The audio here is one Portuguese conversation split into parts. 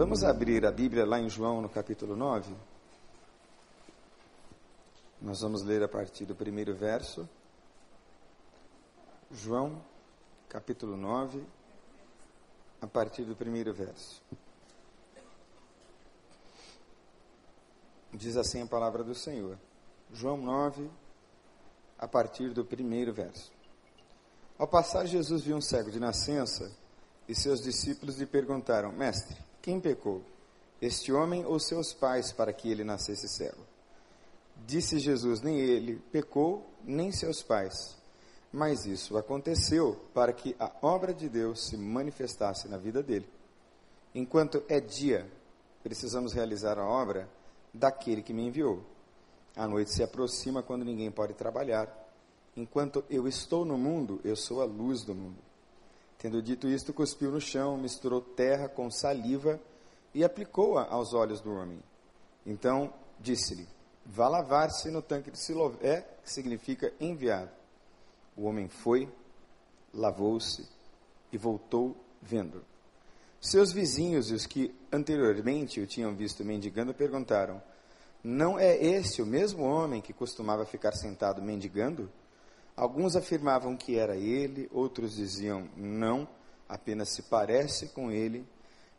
Vamos abrir a Bíblia lá em João, no capítulo 9. Nós vamos ler a partir do primeiro verso. João, capítulo 9, a partir do primeiro verso. Diz assim a palavra do Senhor. João 9, a partir do primeiro verso. Ao passar, Jesus viu um cego de nascença e seus discípulos lhe perguntaram: Mestre, quem pecou, este homem ou seus pais, para que ele nascesse cego? Disse Jesus: Nem ele pecou, nem seus pais. Mas isso aconteceu para que a obra de Deus se manifestasse na vida dele. Enquanto é dia, precisamos realizar a obra daquele que me enviou. A noite se aproxima quando ninguém pode trabalhar. Enquanto eu estou no mundo, eu sou a luz do mundo. Tendo dito isto, cuspiu no chão, misturou terra com saliva e aplicou-a aos olhos do homem. Então disse-lhe: Vá lavar-se no tanque de Siloé, que significa enviado. O homem foi, lavou-se e voltou vendo. Seus vizinhos e os que anteriormente o tinham visto mendigando perguntaram: Não é este o mesmo homem que costumava ficar sentado mendigando? Alguns afirmavam que era ele, outros diziam não, apenas se parece com ele,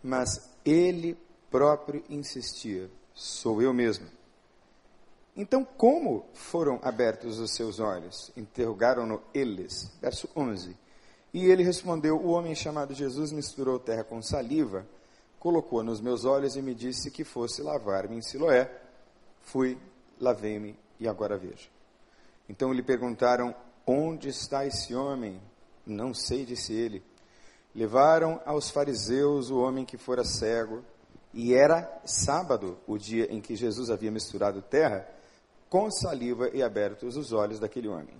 mas ele próprio insistia: Sou eu mesmo. Então, como foram abertos os seus olhos? Interrogaram-no eles. Verso 11. E ele respondeu: O homem chamado Jesus misturou terra com saliva, colocou nos meus olhos e me disse que fosse lavar-me em Siloé. Fui, lavei-me e agora vejo. Então lhe perguntaram: Onde está esse homem? Não sei, disse ele. Levaram aos fariseus o homem que fora cego, e era sábado, o dia em que Jesus havia misturado terra com saliva e abertos os olhos daquele homem.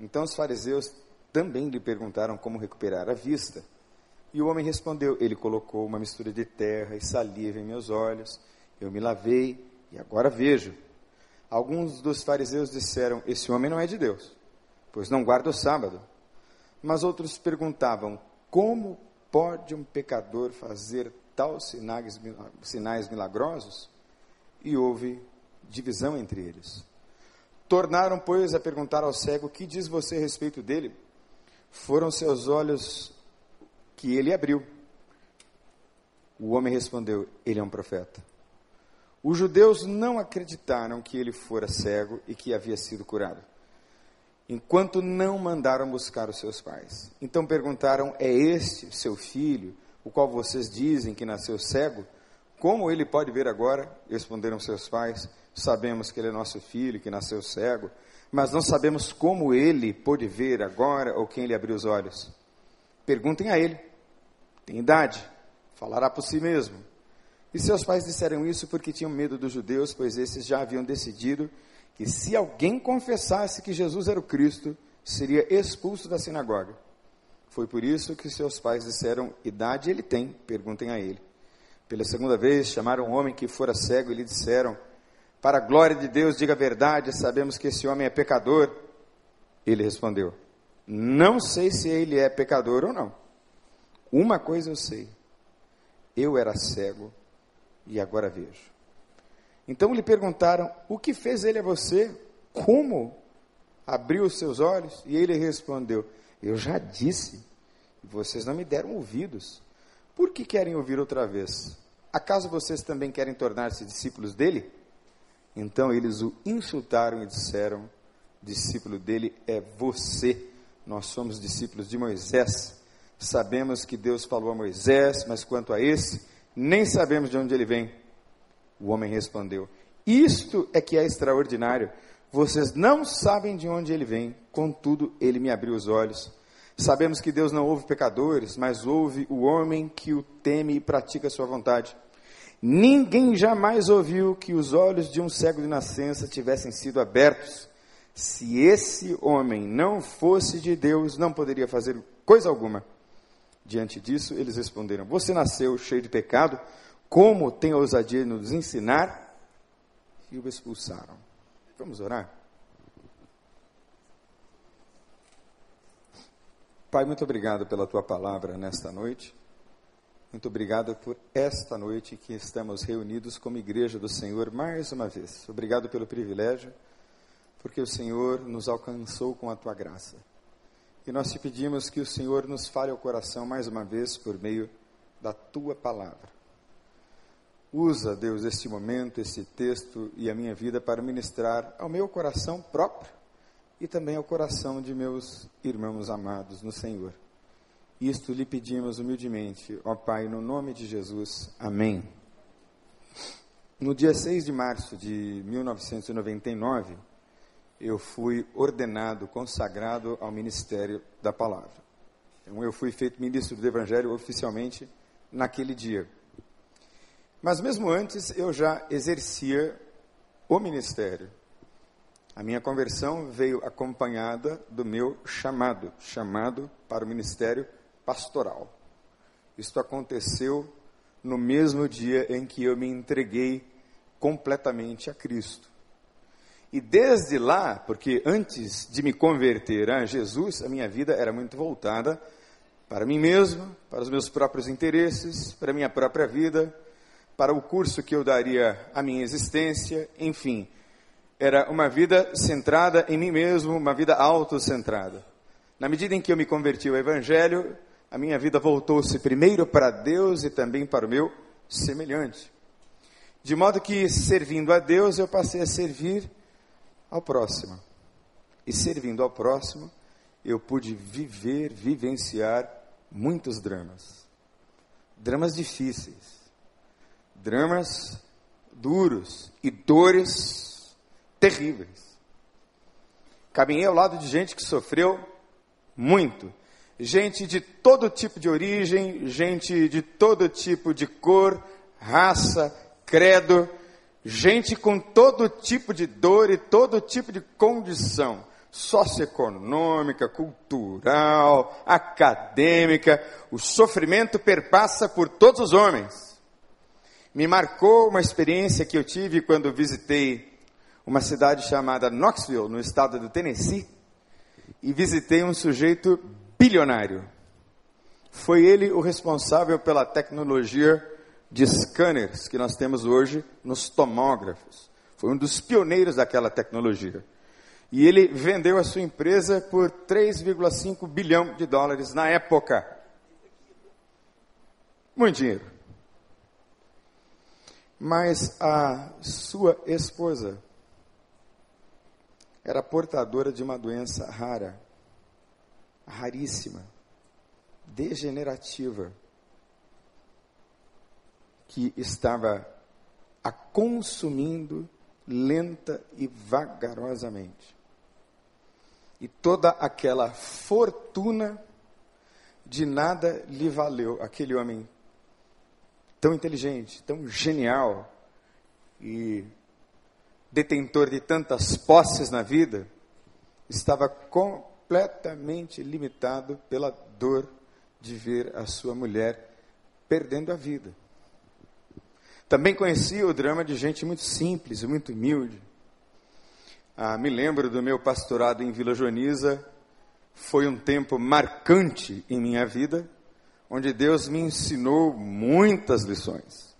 Então os fariseus também lhe perguntaram como recuperar a vista. E o homem respondeu: Ele colocou uma mistura de terra e saliva em meus olhos, eu me lavei e agora vejo. Alguns dos fariseus disseram: Esse homem não é de Deus, pois não guarda o sábado. Mas outros perguntavam: Como pode um pecador fazer tal sinais, sinais milagrosos? E houve divisão entre eles. Tornaram, pois, a perguntar ao cego: Que diz você a respeito dele? Foram seus olhos que ele abriu. O homem respondeu: Ele é um profeta. Os judeus não acreditaram que ele fora cego e que havia sido curado, enquanto não mandaram buscar os seus pais. Então perguntaram: É este seu filho, o qual vocês dizem que nasceu cego? Como ele pode ver agora? Responderam seus pais. Sabemos que ele é nosso filho, que nasceu cego, mas não sabemos como ele pôde ver agora ou quem lhe abriu os olhos. Perguntem a ele. Tem idade, falará por si mesmo. E seus pais disseram isso porque tinham medo dos judeus, pois esses já haviam decidido que se alguém confessasse que Jesus era o Cristo, seria expulso da sinagoga. Foi por isso que seus pais disseram: Idade ele tem, perguntem a ele. Pela segunda vez, chamaram um homem que fora cego e lhe disseram: para a glória de Deus, diga a verdade, sabemos que esse homem é pecador. Ele respondeu: Não sei se ele é pecador ou não. Uma coisa eu sei: eu era cego e agora vejo. Então lhe perguntaram: O que fez ele a você? Como abriu os seus olhos? E ele respondeu: Eu já disse, vocês não me deram ouvidos. Por que querem ouvir outra vez? Acaso vocês também querem tornar-se discípulos dele? Então eles o insultaram e disseram: discípulo dele é você. Nós somos discípulos de Moisés. Sabemos que Deus falou a Moisés, mas quanto a esse, nem sabemos de onde ele vem. O homem respondeu: Isto é que é extraordinário. Vocês não sabem de onde ele vem, contudo, ele me abriu os olhos. Sabemos que Deus não ouve pecadores, mas ouve o homem que o teme e pratica a sua vontade. Ninguém jamais ouviu que os olhos de um cego de nascença tivessem sido abertos. Se esse homem não fosse de Deus, não poderia fazer coisa alguma. Diante disso, eles responderam: Você nasceu cheio de pecado, como tem a ousadia de nos ensinar? E o expulsaram. Vamos orar? Pai, muito obrigado pela tua palavra nesta noite. Muito obrigado por esta noite que estamos reunidos como igreja do Senhor mais uma vez. Obrigado pelo privilégio, porque o Senhor nos alcançou com a tua graça. E nós te pedimos que o Senhor nos fale ao coração mais uma vez por meio da tua palavra. Usa, Deus, este momento, este texto e a minha vida para ministrar ao meu coração próprio e também ao coração de meus irmãos amados no Senhor. Isto lhe pedimos humildemente, ó Pai, no nome de Jesus. Amém. No dia 6 de março de 1999, eu fui ordenado, consagrado ao ministério da palavra. Então, eu fui feito ministro do Evangelho oficialmente naquele dia. Mas mesmo antes, eu já exercia o ministério. A minha conversão veio acompanhada do meu chamado, chamado para o ministério pastoral. Isto aconteceu no mesmo dia em que eu me entreguei completamente a Cristo. E desde lá, porque antes de me converter a Jesus, a minha vida era muito voltada para mim mesmo, para os meus próprios interesses, para a minha própria vida, para o curso que eu daria à minha existência, enfim. Era uma vida centrada em mim mesmo, uma vida autocentrada. Na medida em que eu me converti ao Evangelho, a minha vida voltou-se primeiro para Deus e também para o meu semelhante. De modo que, servindo a Deus, eu passei a servir ao próximo. E servindo ao próximo, eu pude viver, vivenciar muitos dramas. Dramas difíceis. Dramas duros e dores terríveis. Caminhei ao lado de gente que sofreu muito. Gente de todo tipo de origem, gente de todo tipo de cor, raça, credo, gente com todo tipo de dor e todo tipo de condição socioeconômica, cultural, acadêmica. O sofrimento perpassa por todos os homens. Me marcou uma experiência que eu tive quando visitei uma cidade chamada Knoxville, no estado do Tennessee, e visitei um sujeito bilionário. Foi ele o responsável pela tecnologia de scanners que nós temos hoje nos tomógrafos. Foi um dos pioneiros daquela tecnologia. E ele vendeu a sua empresa por 3,5 bilhão de dólares na época. Muito dinheiro. Mas a sua esposa era portadora de uma doença rara, raríssima, degenerativa que estava a consumindo lenta e vagarosamente. E toda aquela fortuna de nada lhe valeu aquele homem tão inteligente, tão genial e detentor de tantas posses na vida, estava completamente limitado pela dor de ver a sua mulher perdendo a vida. Também conhecia o drama de gente muito simples, muito humilde. Ah, me lembro do meu pastorado em Vila Joaniza, foi um tempo marcante em minha vida, onde Deus me ensinou muitas lições.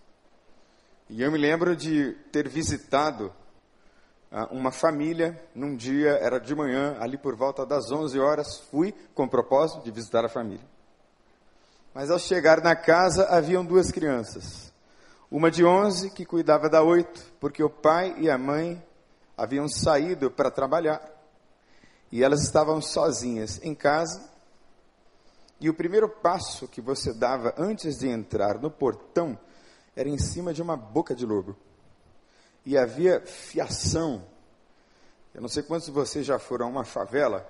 E eu me lembro de ter visitado ah, uma família num dia, era de manhã, ali por volta das 11 horas, fui com o propósito de visitar a família. Mas ao chegar na casa, haviam duas crianças. Uma de 11 que cuidava da oito, porque o pai e a mãe haviam saído para trabalhar. E elas estavam sozinhas em casa. E o primeiro passo que você dava antes de entrar no portão era em cima de uma boca de lobo. E havia fiação. Eu não sei quantos de vocês já foram a uma favela,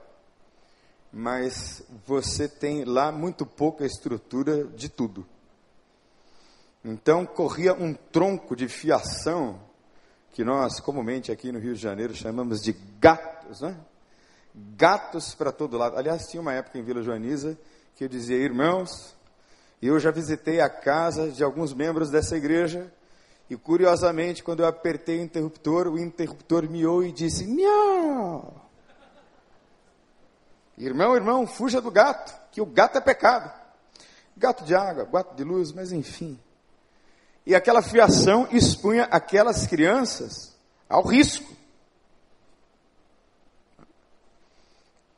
mas você tem lá muito pouca estrutura de tudo. Então corria um tronco de fiação, que nós comumente aqui no Rio de Janeiro chamamos de gatos, né? Gatos para todo lado. Aliás, tinha uma época em Vila Joaniza que eu dizia, irmãos, eu já visitei a casa de alguns membros dessa igreja e curiosamente, quando eu apertei o interruptor, o interruptor miou e disse: Miau! Irmão, irmão, fuja do gato, que o gato é pecado. gato de água, gato de luz, mas enfim. E aquela fiação expunha aquelas crianças ao risco.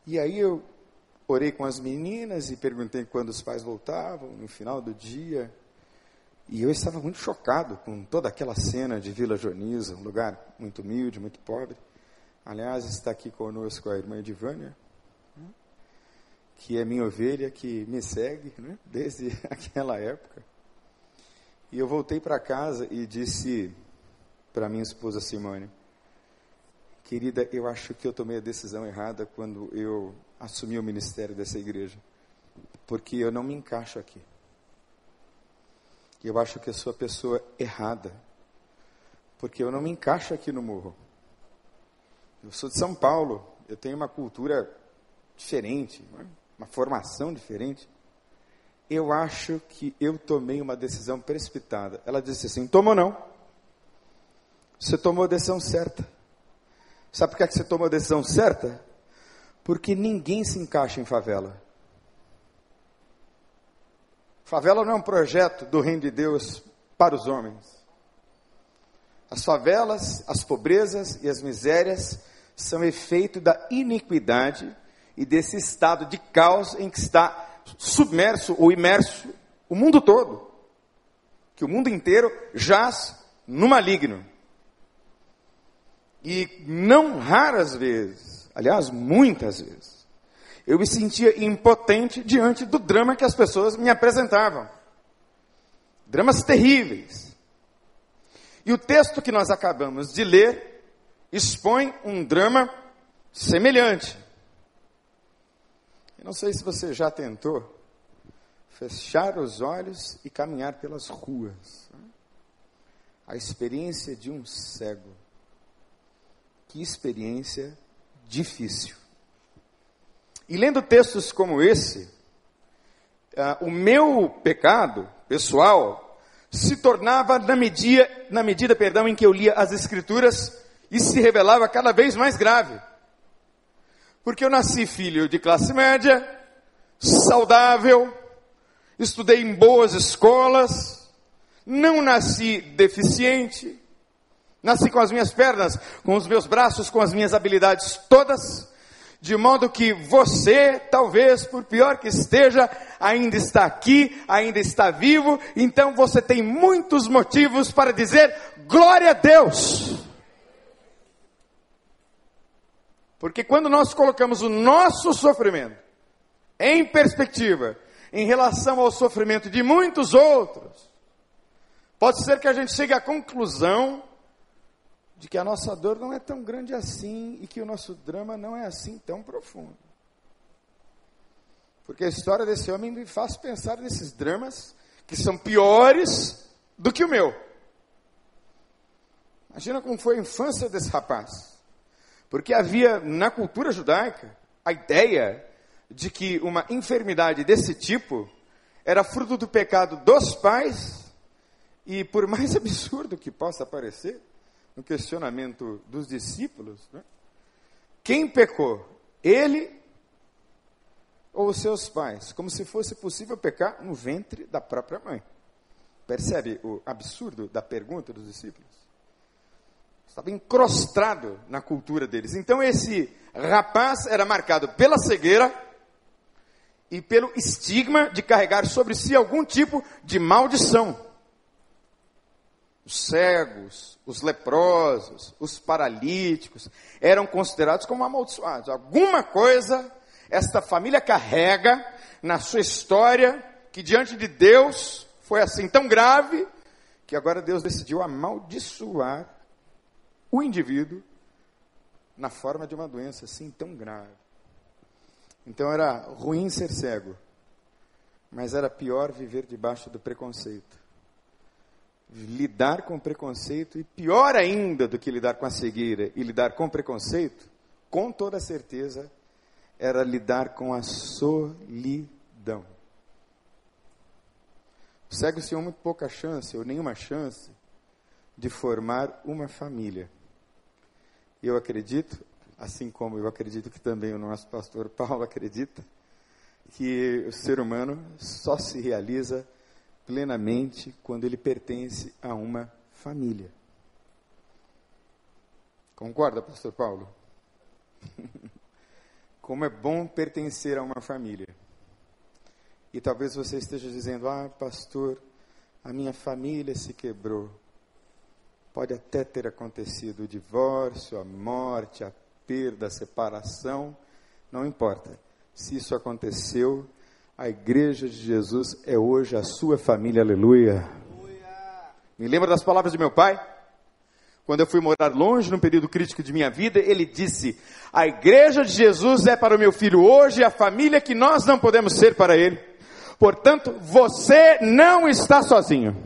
E aí eu orei com as meninas e perguntei quando os pais voltavam, no final do dia. E eu estava muito chocado com toda aquela cena de Vila Joniza, um lugar muito humilde, muito pobre. Aliás, está aqui conosco a irmã Edivânia, que é minha ovelha, que me segue né, desde aquela época. E eu voltei para casa e disse para minha esposa Simone, querida, eu acho que eu tomei a decisão errada quando eu assumi o ministério dessa igreja, porque eu não me encaixo aqui. Eu acho que eu sou a pessoa errada, porque eu não me encaixo aqui no morro. Eu sou de São Paulo, eu tenho uma cultura diferente, uma formação diferente. Eu acho que eu tomei uma decisão precipitada. Ela disse assim: tomou não. Você tomou a decisão certa. Sabe por que, é que você tomou a decisão certa? Porque ninguém se encaixa em favela. Favela não é um projeto do reino de Deus para os homens. As favelas, as pobrezas e as misérias são efeito da iniquidade e desse estado de caos em que está submerso ou imerso o mundo todo. Que o mundo inteiro jaz no maligno. E não raras vezes, aliás, muitas vezes, eu me sentia impotente diante do drama que as pessoas me apresentavam. Dramas terríveis. E o texto que nós acabamos de ler expõe um drama semelhante. Eu não sei se você já tentou fechar os olhos e caminhar pelas ruas. A experiência de um cego. Que experiência difícil. E lendo textos como esse, uh, o meu pecado pessoal se tornava na medida, na medida, perdão, em que eu lia as escrituras e se revelava cada vez mais grave. Porque eu nasci filho de classe média, saudável, estudei em boas escolas, não nasci deficiente, nasci com as minhas pernas, com os meus braços, com as minhas habilidades todas, de modo que você, talvez, por pior que esteja, ainda está aqui, ainda está vivo, então você tem muitos motivos para dizer glória a Deus. Porque quando nós colocamos o nosso sofrimento em perspectiva, em relação ao sofrimento de muitos outros, pode ser que a gente chegue à conclusão de que a nossa dor não é tão grande assim e que o nosso drama não é assim tão profundo. Porque a história desse homem me faz pensar nesses dramas que são piores do que o meu. Imagina como foi a infância desse rapaz. Porque havia na cultura judaica a ideia de que uma enfermidade desse tipo era fruto do pecado dos pais, e por mais absurdo que possa parecer, no questionamento dos discípulos, né? quem pecou? Ele ou os seus pais? Como se fosse possível pecar no ventre da própria mãe. Percebe o absurdo da pergunta dos discípulos? Estava encrostado na cultura deles. Então esse rapaz era marcado pela cegueira e pelo estigma de carregar sobre si algum tipo de maldição. Os cegos, os leprosos, os paralíticos eram considerados como amaldiçoados. Alguma coisa esta família carrega na sua história que diante de Deus foi assim tão grave que agora Deus decidiu amaldiçoar o indivíduo na forma de uma doença assim tão grave. Então era ruim ser cego, mas era pior viver debaixo do preconceito. Lidar com preconceito, e pior ainda do que lidar com a cegueira e lidar com preconceito, com toda certeza, era lidar com a solidão. Os cegos tinham muito pouca chance, ou nenhuma chance, de formar uma família. Eu acredito, assim como eu acredito que também o nosso pastor Paulo acredita, que o ser humano só se realiza plenamente quando ele pertence a uma família. Concorda, pastor Paulo? Como é bom pertencer a uma família. E talvez você esteja dizendo: "Ah, pastor, a minha família se quebrou". Pode até ter acontecido o divórcio, a morte, a perda, a separação, não importa. Se isso aconteceu, a igreja de Jesus é hoje a sua família, aleluia. Me lembra das palavras de meu pai? Quando eu fui morar longe num período crítico de minha vida, ele disse: A igreja de Jesus é para o meu filho hoje a família que nós não podemos ser para ele. Portanto, você não está sozinho.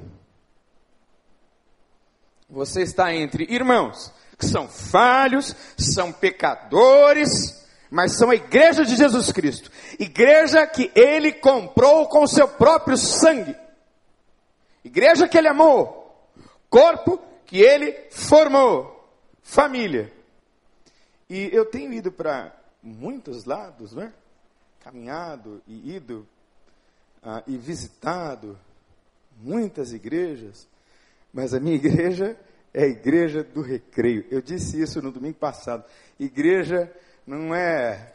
Você está entre irmãos que são falhos, são pecadores, mas são a igreja de Jesus Cristo. Igreja que ele comprou com seu próprio sangue. Igreja que ele amou. Corpo que ele formou. Família. E eu tenho ido para muitos lados, né? Caminhado e ido ah, e visitado muitas igrejas. Mas a minha igreja é a igreja do recreio. Eu disse isso no domingo passado. Igreja não é.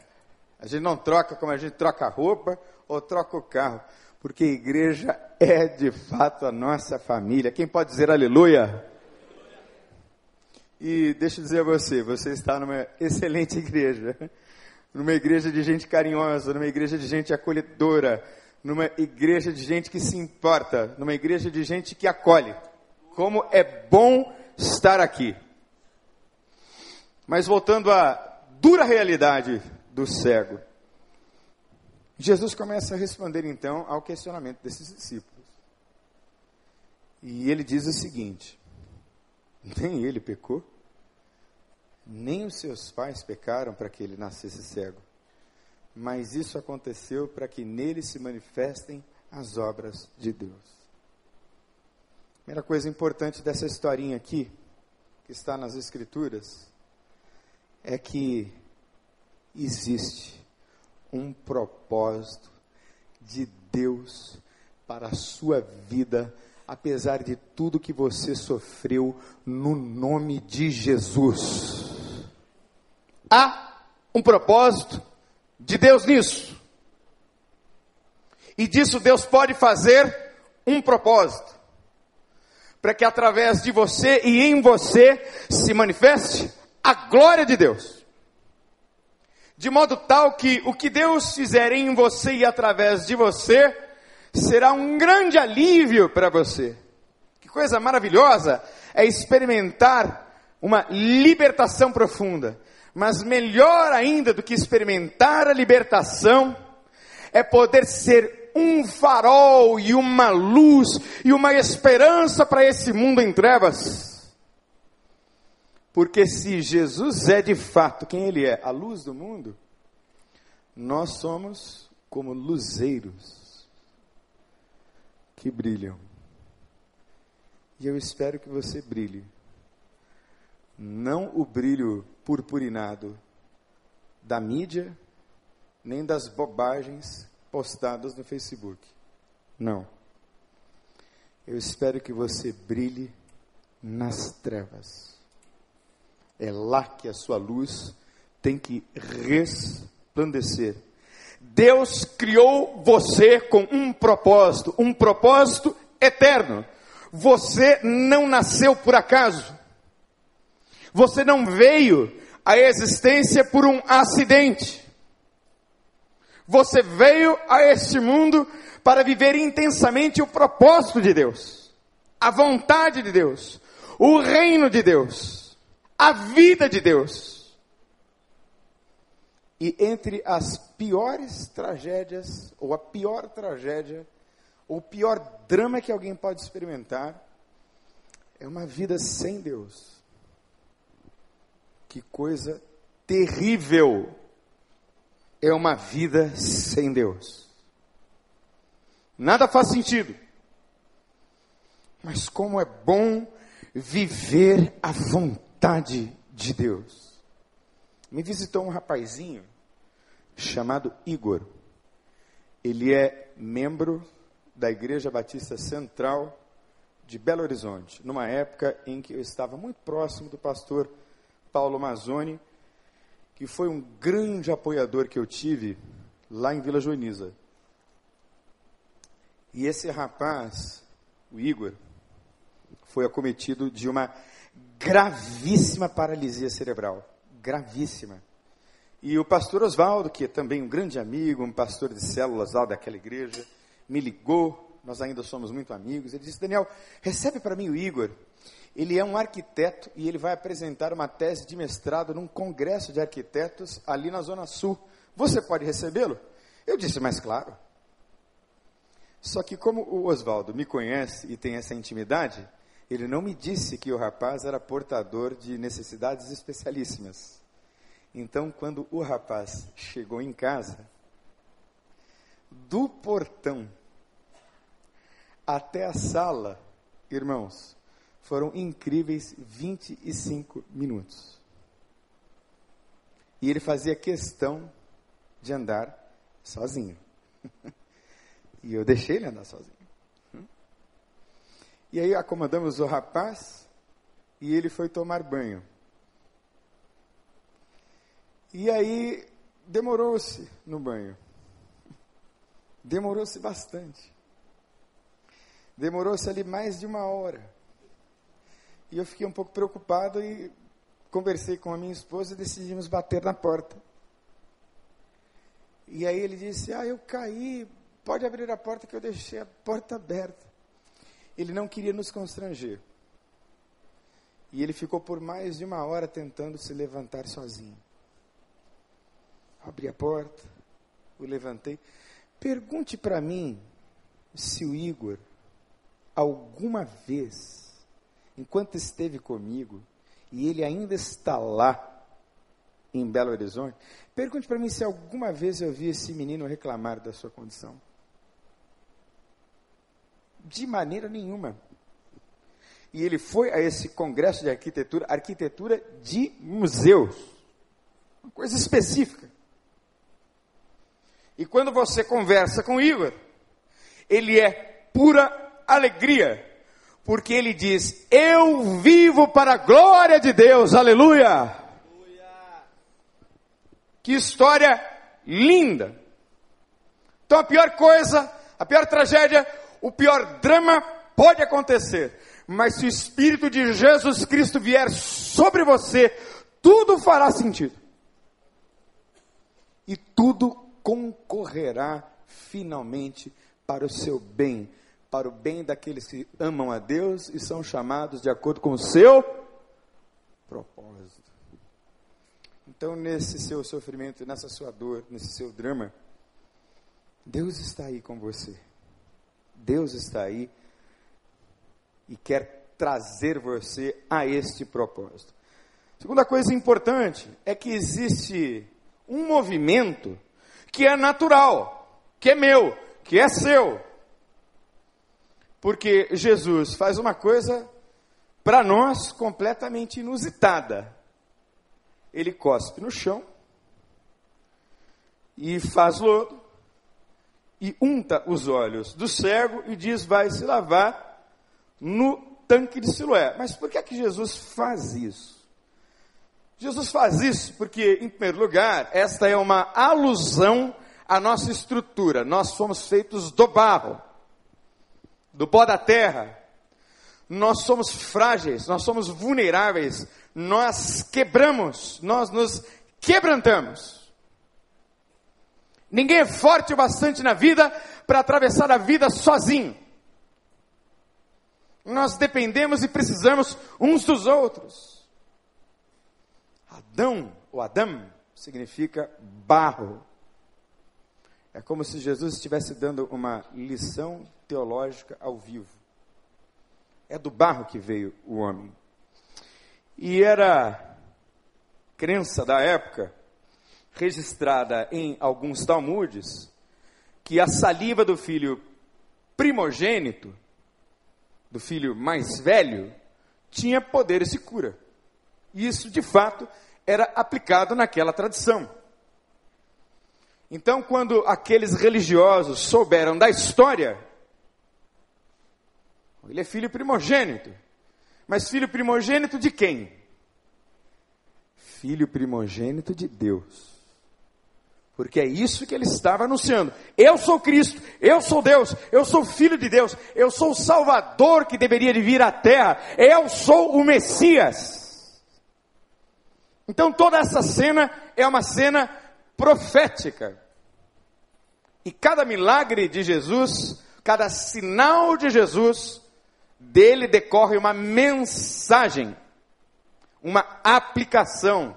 A gente não troca como a gente troca a roupa ou troca o carro. Porque igreja é de fato a nossa família. Quem pode dizer aleluia? E deixa eu dizer a você, você está numa excelente igreja. Numa igreja de gente carinhosa, numa igreja de gente acolhedora, numa igreja de gente que se importa, numa igreja de gente que acolhe. Como é bom estar aqui. Mas voltando à dura realidade do cego, Jesus começa a responder então ao questionamento desses discípulos. E ele diz o seguinte: nem ele pecou, nem os seus pais pecaram para que ele nascesse cego, mas isso aconteceu para que nele se manifestem as obras de Deus. Primeira coisa importante dessa historinha aqui, que está nas Escrituras, é que existe um propósito de Deus para a sua vida, apesar de tudo que você sofreu, no nome de Jesus. Há um propósito de Deus nisso. E disso Deus pode fazer um propósito para que através de você e em você se manifeste a glória de Deus. De modo tal que o que Deus fizer em você e através de você será um grande alívio para você. Que coisa maravilhosa é experimentar uma libertação profunda. Mas melhor ainda do que experimentar a libertação é poder ser um farol e uma luz e uma esperança para esse mundo em trevas. Porque se Jesus é de fato quem Ele é, a luz do mundo, nós somos como luzeiros que brilham. E eu espero que você brilhe. Não o brilho purpurinado da mídia, nem das bobagens postadas no Facebook. Não. Eu espero que você brilhe nas trevas. É lá que a sua luz tem que resplandecer. Deus criou você com um propósito, um propósito eterno. Você não nasceu por acaso. Você não veio à existência por um acidente. Você veio a este mundo para viver intensamente o propósito de Deus, a vontade de Deus, o reino de Deus, a vida de Deus. E entre as piores tragédias, ou a pior tragédia, ou o pior drama que alguém pode experimentar, é uma vida sem Deus. Que coisa terrível é uma vida sem Deus. Nada faz sentido. Mas como é bom viver a vontade de Deus. Me visitou um rapazinho chamado Igor. Ele é membro da Igreja Batista Central de Belo Horizonte, numa época em que eu estava muito próximo do pastor Paulo Mazzoni, que foi um grande apoiador que eu tive lá em Vila Joaniza. E esse rapaz, o Igor, foi acometido de uma gravíssima paralisia cerebral. Gravíssima. E o pastor Oswaldo, que é também um grande amigo, um pastor de células lá daquela igreja, me ligou, nós ainda somos muito amigos. Ele disse: Daniel, recebe para mim o Igor. Ele é um arquiteto e ele vai apresentar uma tese de mestrado num congresso de arquitetos ali na Zona Sul. Você pode recebê-lo? Eu disse, mas claro. Só que como o Oswaldo me conhece e tem essa intimidade, ele não me disse que o rapaz era portador de necessidades especialíssimas. Então, quando o rapaz chegou em casa, do portão até a sala, irmãos, foram incríveis 25 minutos. E ele fazia questão de andar sozinho. e eu deixei ele andar sozinho. E aí acomodamos o rapaz e ele foi tomar banho. E aí demorou-se no banho. Demorou-se bastante. Demorou-se ali mais de uma hora. E eu fiquei um pouco preocupado e conversei com a minha esposa e decidimos bater na porta. E aí ele disse: Ah, eu caí, pode abrir a porta que eu deixei a porta aberta. Ele não queria nos constranger. E ele ficou por mais de uma hora tentando se levantar sozinho. Abri a porta, o levantei. Pergunte para mim se o Igor, alguma vez, enquanto esteve comigo, e ele ainda está lá, em Belo Horizonte, pergunte para mim se alguma vez eu vi esse menino reclamar da sua condição. De maneira nenhuma. E ele foi a esse congresso de arquitetura, arquitetura de museus. Uma coisa específica. E quando você conversa com Igor, ele é pura alegria, porque ele diz: Eu vivo para a glória de Deus, aleluia. Que história linda. Então a pior coisa, a pior tragédia, o pior drama pode acontecer, mas se o Espírito de Jesus Cristo vier sobre você, tudo fará sentido. E tudo concorrerá finalmente para o seu bem, para o bem daqueles que amam a Deus e são chamados de acordo com o seu propósito. Então, nesse seu sofrimento, nessa sua dor, nesse seu drama, Deus está aí com você. Deus está aí e quer trazer você a este propósito. Segunda coisa importante é que existe um movimento que é natural, que é meu, que é seu. Porque Jesus faz uma coisa para nós completamente inusitada. Ele cospe no chão e faz lodo e unta os olhos do cego e diz: vai se lavar no tanque de Siloé. Mas por que é que Jesus faz isso? Jesus faz isso porque, em primeiro lugar, esta é uma alusão à nossa estrutura. Nós fomos feitos do barro, do pó da terra. Nós somos frágeis, nós somos vulneráveis, nós quebramos, nós nos quebrantamos. Ninguém é forte o bastante na vida para atravessar a vida sozinho. Nós dependemos e precisamos uns dos outros. Adão, ou Adam, significa barro. É como se Jesus estivesse dando uma lição teológica ao vivo. É do barro que veio o homem. E era crença da época, registrada em alguns Talmudes, que a saliva do filho primogênito, do filho mais velho, tinha poderes de cura. E isso, de fato, era aplicado naquela tradição. Então, quando aqueles religiosos souberam da história, ele é filho primogênito. Mas filho primogênito de quem? Filho primogênito de Deus. Porque é isso que ele estava anunciando. Eu sou Cristo, eu sou Deus, eu sou filho de Deus, eu sou o Salvador que deveria de vir à terra, eu sou o Messias. Então toda essa cena é uma cena profética. E cada milagre de Jesus, cada sinal de Jesus, dele decorre uma mensagem, uma aplicação.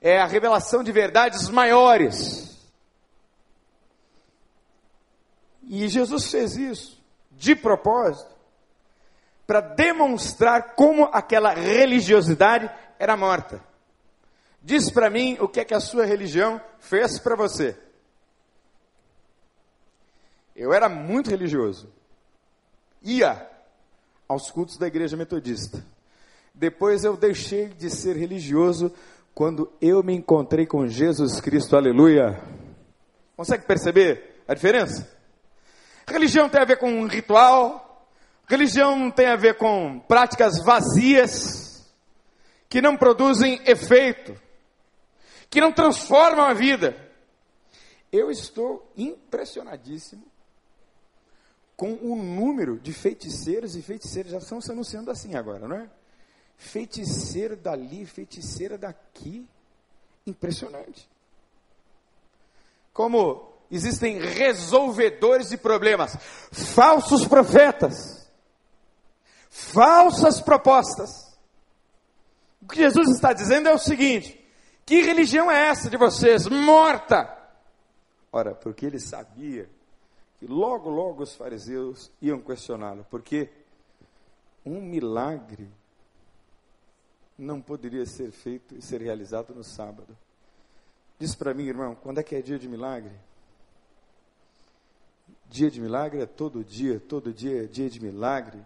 É a revelação de verdades maiores E Jesus fez isso de propósito para demonstrar como aquela religiosidade era morta. Diz para mim o que é que a sua religião fez para você. Eu era muito religioso. Ia aos cultos da igreja metodista. Depois eu deixei de ser religioso quando eu me encontrei com Jesus Cristo. Aleluia. Consegue perceber a diferença? Religião tem a ver com um ritual, religião tem a ver com práticas vazias, que não produzem efeito, que não transformam a vida. Eu estou impressionadíssimo com o número de feiticeiros e feiticeiras, já estão se anunciando assim agora, não é? Feiticeiro dali, feiticeira daqui. Impressionante. Como existem resolvedores de problemas, falsos profetas, falsas propostas. O que Jesus está dizendo é o seguinte: que religião é essa de vocês, morta? Ora, porque ele sabia que logo, logo os fariseus iam questioná-lo, porque um milagre não poderia ser feito e ser realizado no sábado. Diz para mim, irmão, quando é que é dia de milagre? Dia de milagre é todo dia, todo dia é dia de milagre.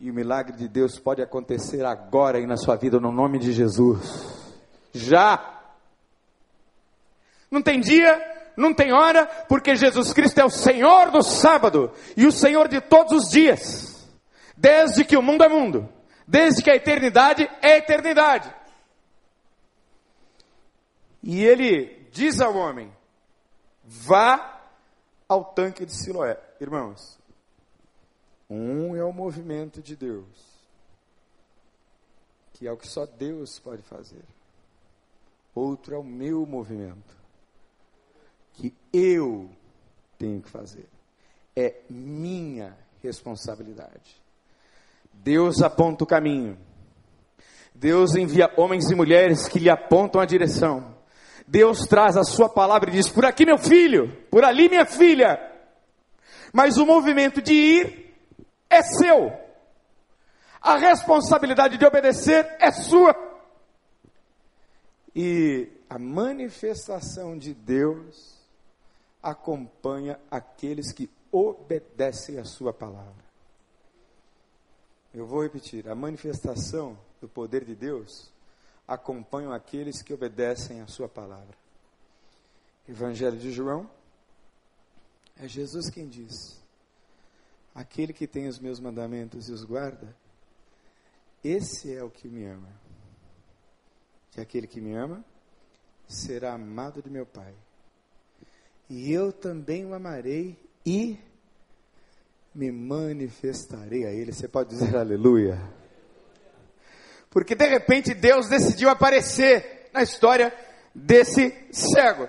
E o milagre de Deus pode acontecer agora aí na sua vida, no nome de Jesus. Já! Não tem dia, não tem hora, porque Jesus Cristo é o Senhor do sábado e o Senhor de todos os dias, desde que o mundo é mundo, desde que a eternidade é eternidade. E ele diz ao homem: vá ao tanque de Siloé. Irmãos, um é o movimento de Deus, que é o que só Deus pode fazer. Outro é o meu movimento, que eu tenho que fazer. É minha responsabilidade. Deus aponta o caminho. Deus envia homens e mulheres que lhe apontam a direção. Deus traz a sua palavra e diz: por aqui meu filho, por ali minha filha. Mas o movimento de ir é seu. A responsabilidade de obedecer é sua. E a manifestação de Deus acompanha aqueles que obedecem a sua palavra. Eu vou repetir: a manifestação do poder de Deus acompanham aqueles que obedecem a sua palavra. Evangelho de João, é Jesus quem diz: Aquele que tem os meus mandamentos e os guarda, esse é o que me ama. Que aquele que me ama será amado de meu Pai. E eu também o amarei e me manifestarei a ele. Você pode dizer aleluia? Porque de repente Deus decidiu aparecer na história desse cego.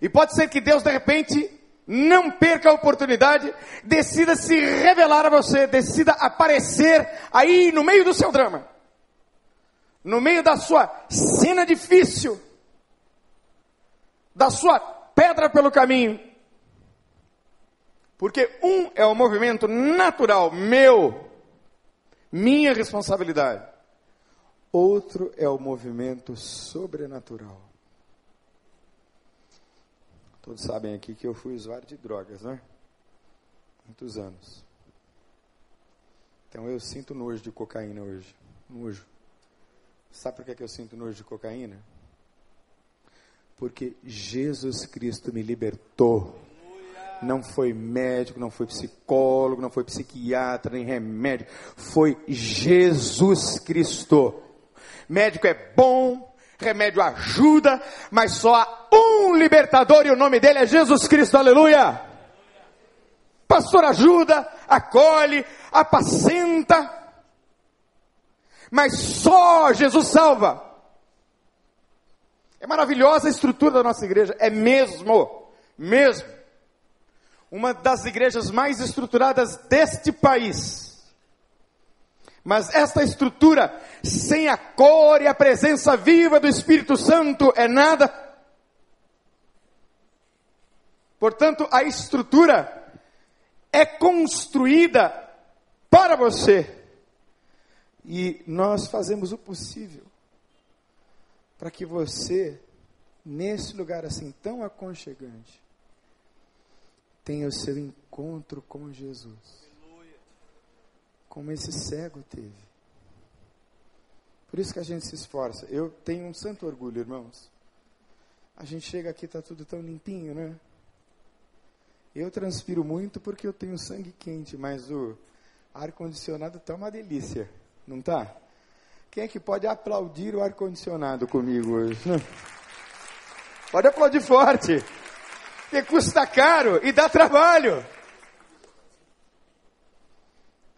E pode ser que Deus de repente não perca a oportunidade, decida se revelar a você, decida aparecer aí no meio do seu drama, no meio da sua cena difícil, da sua pedra pelo caminho. Porque um é o movimento natural, meu, minha responsabilidade. Outro é o movimento sobrenatural. Todos sabem aqui que eu fui usuário de drogas, né? Muitos anos. Então eu sinto nojo de cocaína hoje. Nojo. Sabe por que, que eu sinto nojo de cocaína? Porque Jesus Cristo me libertou. Não foi médico, não foi psicólogo, não foi psiquiatra, nem remédio. Foi Jesus Cristo. Médico é bom, remédio ajuda, mas só há um libertador e o nome dele é Jesus Cristo, aleluia. Pastor ajuda, acolhe, apacenta, mas só Jesus salva. É maravilhosa a estrutura da nossa igreja, é mesmo, mesmo. Uma das igrejas mais estruturadas deste país. Mas esta estrutura, sem a cor e a presença viva do Espírito Santo, é nada. Portanto, a estrutura é construída para você. E nós fazemos o possível para que você, nesse lugar assim tão aconchegante, tenha o seu encontro com Jesus. Como esse cego teve. Por isso que a gente se esforça. Eu tenho um santo orgulho, irmãos. A gente chega aqui, está tudo tão limpinho, né? Eu transpiro muito porque eu tenho sangue quente, mas o ar-condicionado está uma delícia, não tá? Quem é que pode aplaudir o ar-condicionado comigo hoje? Pode aplaudir forte, porque custa caro e dá trabalho.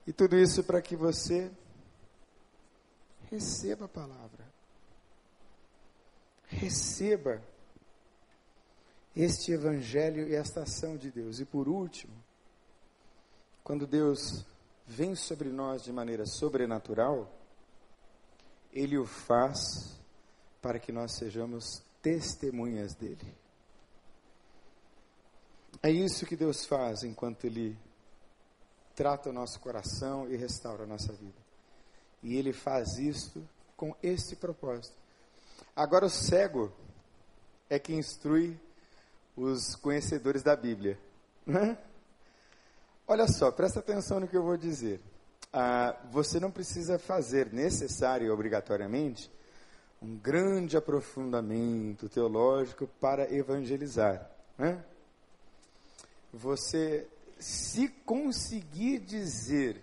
E tudo isso para que você receba a palavra. Receba este evangelho e esta ação de Deus. E por último, quando Deus vem sobre nós de maneira sobrenatural, ele o faz para que nós sejamos testemunhas dele. É isso que Deus faz enquanto ele trata o nosso coração e restaura a nossa vida. E ele faz isso com este propósito. Agora o cego é que instrui os conhecedores da Bíblia. Né? Olha só, presta atenção no que eu vou dizer. Ah, você não precisa fazer necessário e obrigatoriamente um grande aprofundamento teológico para evangelizar. Né? Você, se conseguir dizer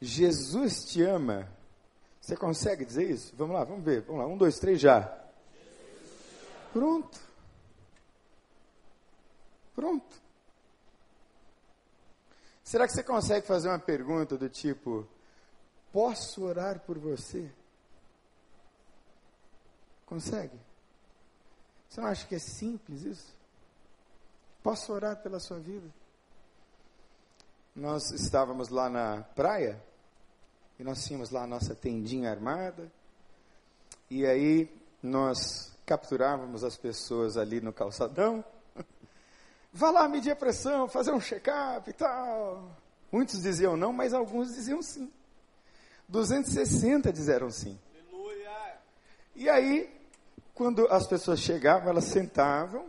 Jesus te ama, você consegue dizer isso? Vamos lá, vamos ver. Vamos lá, um, dois, três, já. Pronto. Pronto. Será que você consegue fazer uma pergunta do tipo: Posso orar por você? Consegue? Você não acha que é simples isso? Posso orar pela sua vida? Nós estávamos lá na praia e nós tínhamos lá a nossa tendinha armada e aí nós capturávamos as pessoas ali no calçadão Vá lá medir a pressão, fazer um check-up e tal. Muitos diziam não, mas alguns diziam sim. 260 disseram sim. Aleluia. E aí, quando as pessoas chegavam, elas sentavam,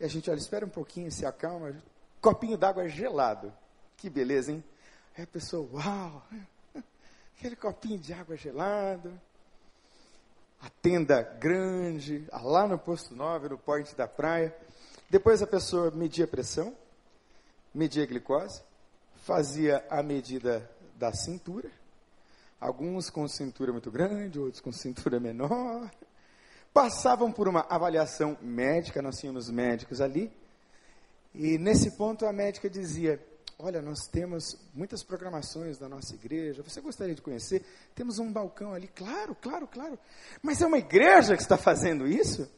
e a gente, olha, espera um pouquinho, se acalma, copinho d'água gelado. Que beleza, hein? Aí a pessoa, uau, aquele copinho de água gelado. A tenda grande, lá no posto 9, no point da praia. Depois a pessoa media a pressão, media a glicose, fazia a medida da cintura, alguns com cintura muito grande, outros com cintura menor, passavam por uma avaliação médica, nós tínhamos médicos ali, e nesse ponto a médica dizia: Olha, nós temos muitas programações da nossa igreja, você gostaria de conhecer? Temos um balcão ali, claro, claro, claro. Mas é uma igreja que está fazendo isso?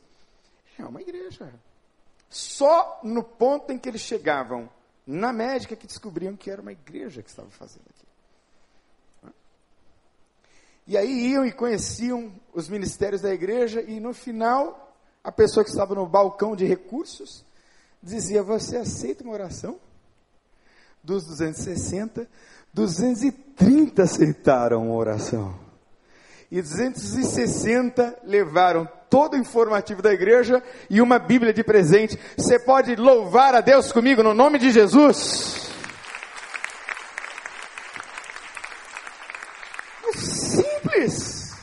É uma igreja. Só no ponto em que eles chegavam na médica que descobriam que era uma igreja que estava fazendo aquilo. E aí iam e conheciam os ministérios da igreja e no final a pessoa que estava no balcão de recursos dizia: Você aceita uma oração? Dos 260, 230 aceitaram uma oração. E 260 levaram todo o informativo da igreja e uma Bíblia de presente. Você pode louvar a Deus comigo no nome de Jesus? É simples.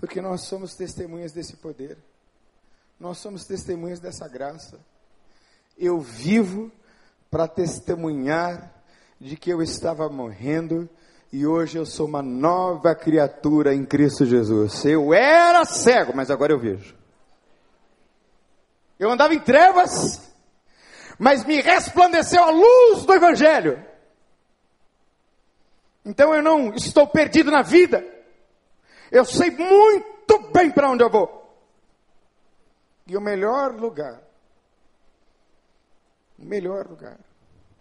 Porque nós somos testemunhas desse poder. Nós somos testemunhas dessa graça. Eu vivo para testemunhar de que eu estava morrendo e hoje eu sou uma nova criatura em Cristo Jesus. Eu era cego, mas agora eu vejo. Eu andava em trevas, mas me resplandeceu a luz do Evangelho. Então eu não estou perdido na vida. Eu sei muito bem para onde eu vou. E o melhor lugar, o melhor lugar,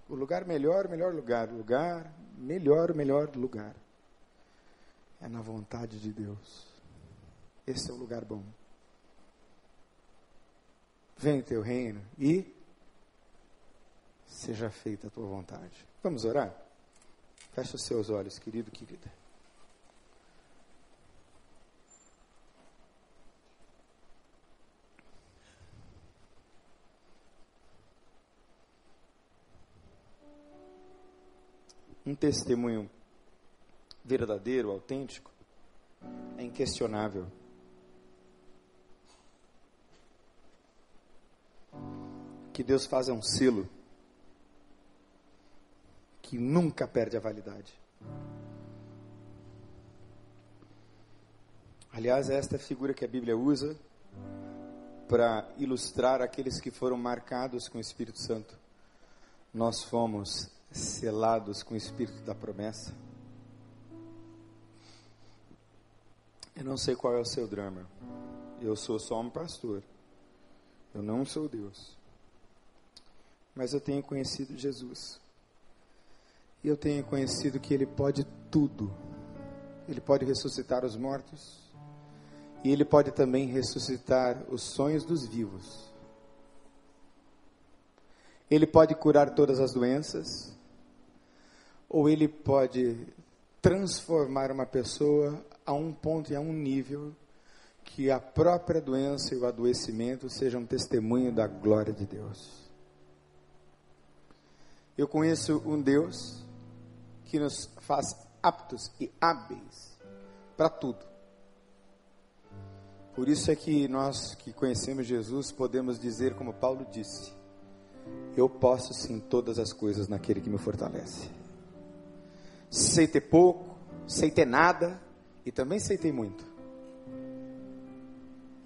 o lugar melhor, melhor lugar, o lugar melhor, melhor lugar, é na vontade de Deus. Esse é o lugar bom. Vem o teu reino e seja feita a tua vontade. Vamos orar? Feche os seus olhos, querido, querida. Um testemunho verdadeiro, autêntico, é inquestionável. Que Deus faz é um selo que nunca perde a validade. Aliás, esta é a figura que a Bíblia usa para ilustrar aqueles que foram marcados com o Espírito Santo. Nós fomos selados com o Espírito da promessa. Eu não sei qual é o seu drama. Eu sou só um pastor. Eu não sou Deus. Mas eu tenho conhecido Jesus. E eu tenho conhecido que Ele pode tudo. Ele pode ressuscitar os mortos. E Ele pode também ressuscitar os sonhos dos vivos. Ele pode curar todas as doenças. Ou Ele pode transformar uma pessoa a um ponto e a um nível que a própria doença e o adoecimento sejam testemunho da glória de Deus. Eu conheço um Deus que nos faz aptos e hábeis para tudo. Por isso é que nós que conhecemos Jesus podemos dizer, como Paulo disse: Eu posso sim todas as coisas naquele que me fortalece. Sei ter pouco, sei ter nada e também sei ter muito.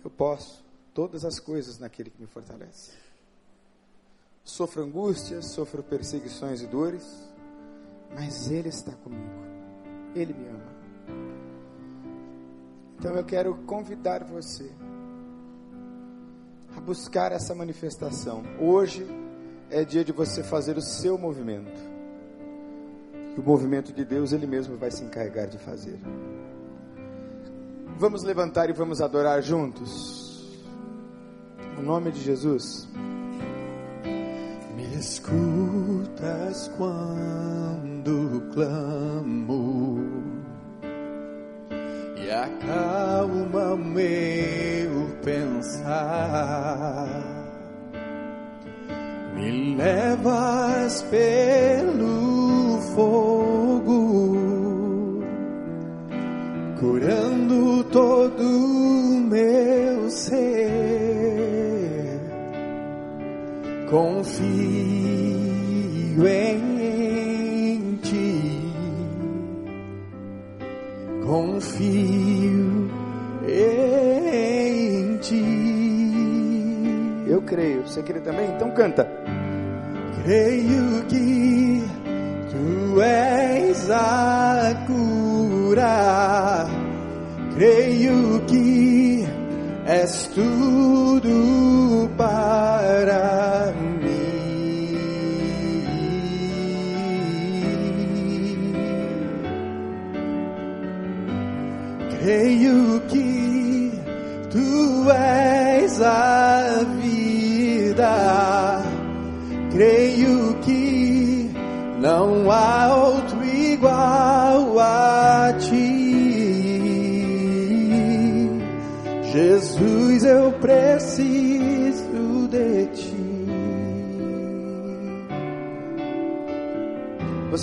Eu posso todas as coisas naquele que me fortalece. Sofro angústias, sofro perseguições e dores mas Ele está comigo, Ele me ama. Então eu quero convidar você a buscar essa manifestação. Hoje é dia de você fazer o seu movimento. E o movimento de Deus Ele mesmo vai se encarregar de fazer. Vamos levantar e vamos adorar juntos. No nome de Jesus. Me escutas quando do clamo e acalma meu pensar. Me levas pelo fogo, curando todo meu ser. Confio em confio em ti. Eu creio. Você crê também? Então canta. Creio que tu és a cura. Creio que és tudo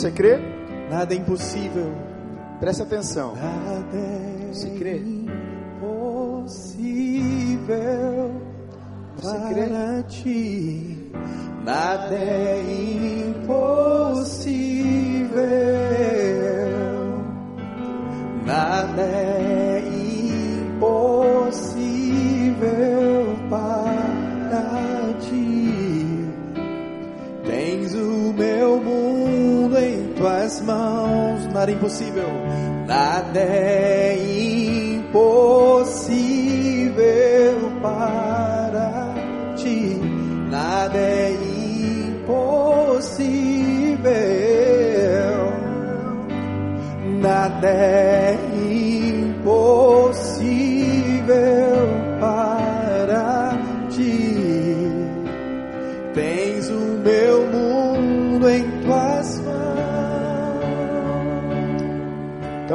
Você crê? Nada é impossível. Presta atenção. Nada é você crê? impossível Você crê? para ti. Nada é impossível. Nada é tuas mãos. Nada é impossível. Nada é impossível para ti. Nada é impossível. Nada é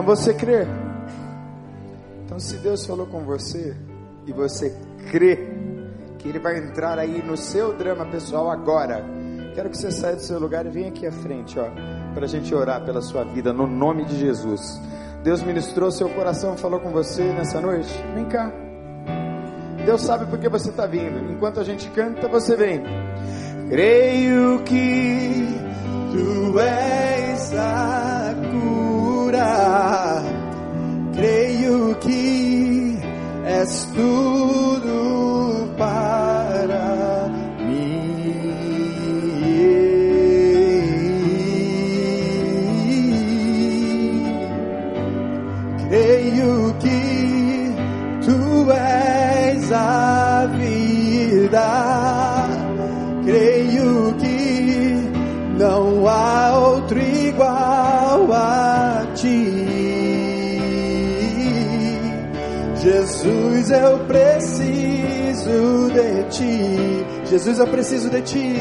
você crê? Então se Deus falou com você e você crê que Ele vai entrar aí no seu drama pessoal agora, quero que você saia do seu lugar e venha aqui à frente, ó, para a gente orar pela sua vida no nome de Jesus. Deus ministrou seu coração, falou com você nessa noite. Vem cá. Deus sabe por que você está vindo. Enquanto a gente canta, você vem. Creio que Tu és a Creio que és tudo para mim. Creio que tu és a vida. Jesus, eu preciso de ti. Jesus, eu preciso de ti.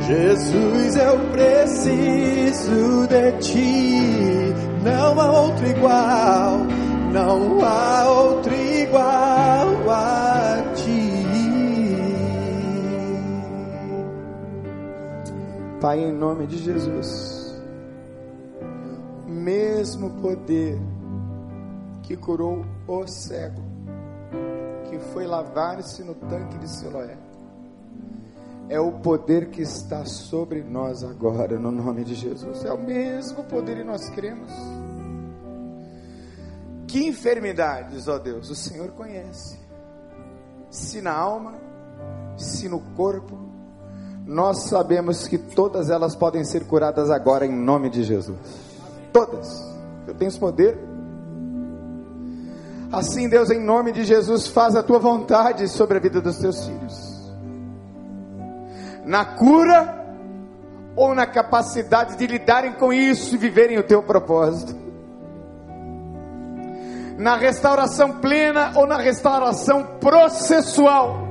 Jesus, eu preciso de ti. Não há outro igual, não há outro igual a ti. Pai, em nome de Jesus, mesmo poder que curou o cego, que foi lavar-se no tanque de Siloé, é o poder que está sobre nós agora, no nome de Jesus. É o mesmo poder e nós cremos. Que enfermidades, ó Deus, o Senhor conhece. Se na alma, se no corpo, nós sabemos que todas elas podem ser curadas agora em nome de Jesus. Todas. Eu tenho esse poder. Assim, Deus, em nome de Jesus, faz a tua vontade sobre a vida dos teus filhos. Na cura ou na capacidade de lidarem com isso e viverem o teu propósito. Na restauração plena ou na restauração processual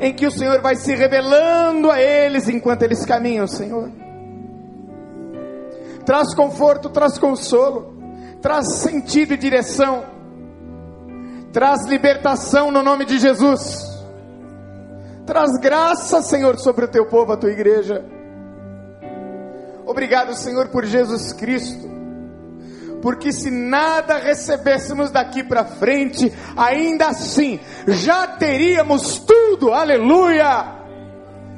em que o Senhor vai se revelando a eles enquanto eles caminham, Senhor. Traz conforto, traz consolo, traz sentido e direção, traz libertação no nome de Jesus, traz graça, Senhor, sobre o teu povo, a tua igreja. Obrigado, Senhor, por Jesus Cristo. Porque se nada recebêssemos daqui para frente, ainda assim já teríamos tudo, aleluia,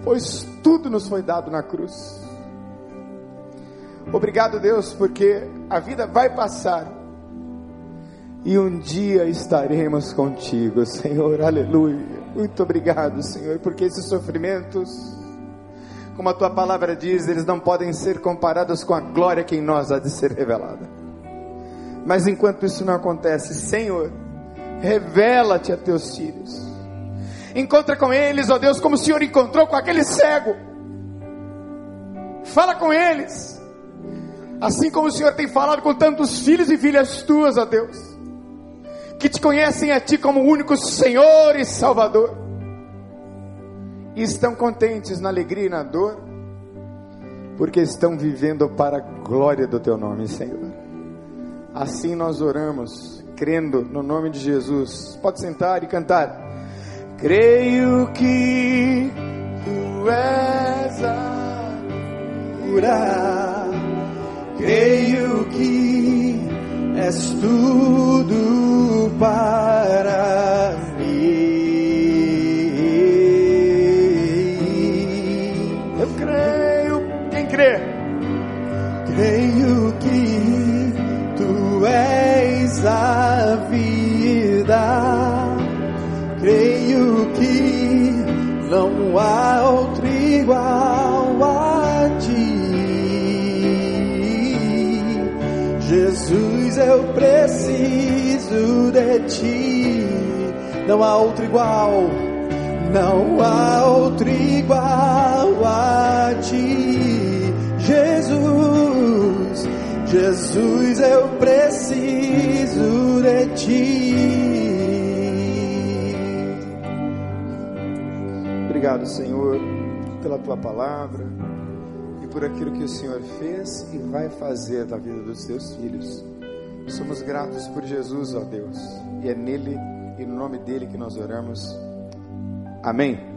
pois tudo nos foi dado na cruz. Obrigado, Deus, porque a vida vai passar e um dia estaremos contigo, Senhor, aleluia. Muito obrigado, Senhor, porque esses sofrimentos, como a tua palavra diz, eles não podem ser comparados com a glória que em nós há de ser revelada. Mas enquanto isso não acontece, Senhor, revela-te a teus filhos. Encontra com eles, ó Deus, como o Senhor encontrou com aquele cego. Fala com eles. Assim como o Senhor tem falado com tantos filhos e filhas tuas, ó Deus, que te conhecem a Ti como único Senhor e Salvador, e estão contentes na alegria e na dor, porque estão vivendo para a glória do Teu nome, Senhor. Assim nós oramos, crendo no nome de Jesus. Pode sentar e cantar. Creio que tu és a cura. Creio que és tudo para mim. Eu creio, quem crê? Creio que tu és a vida. Creio que não há outro igual a ti, Jesus eu preciso de ti. Não há outro igual, não há outro igual a ti. Jesus, Jesus, eu preciso de ti. Obrigado, Senhor, pela tua palavra e por aquilo que o Senhor fez e vai fazer da vida dos teus filhos. Somos gratos por Jesus, ó Deus, e é nele e no nome dele que nós oramos. Amém.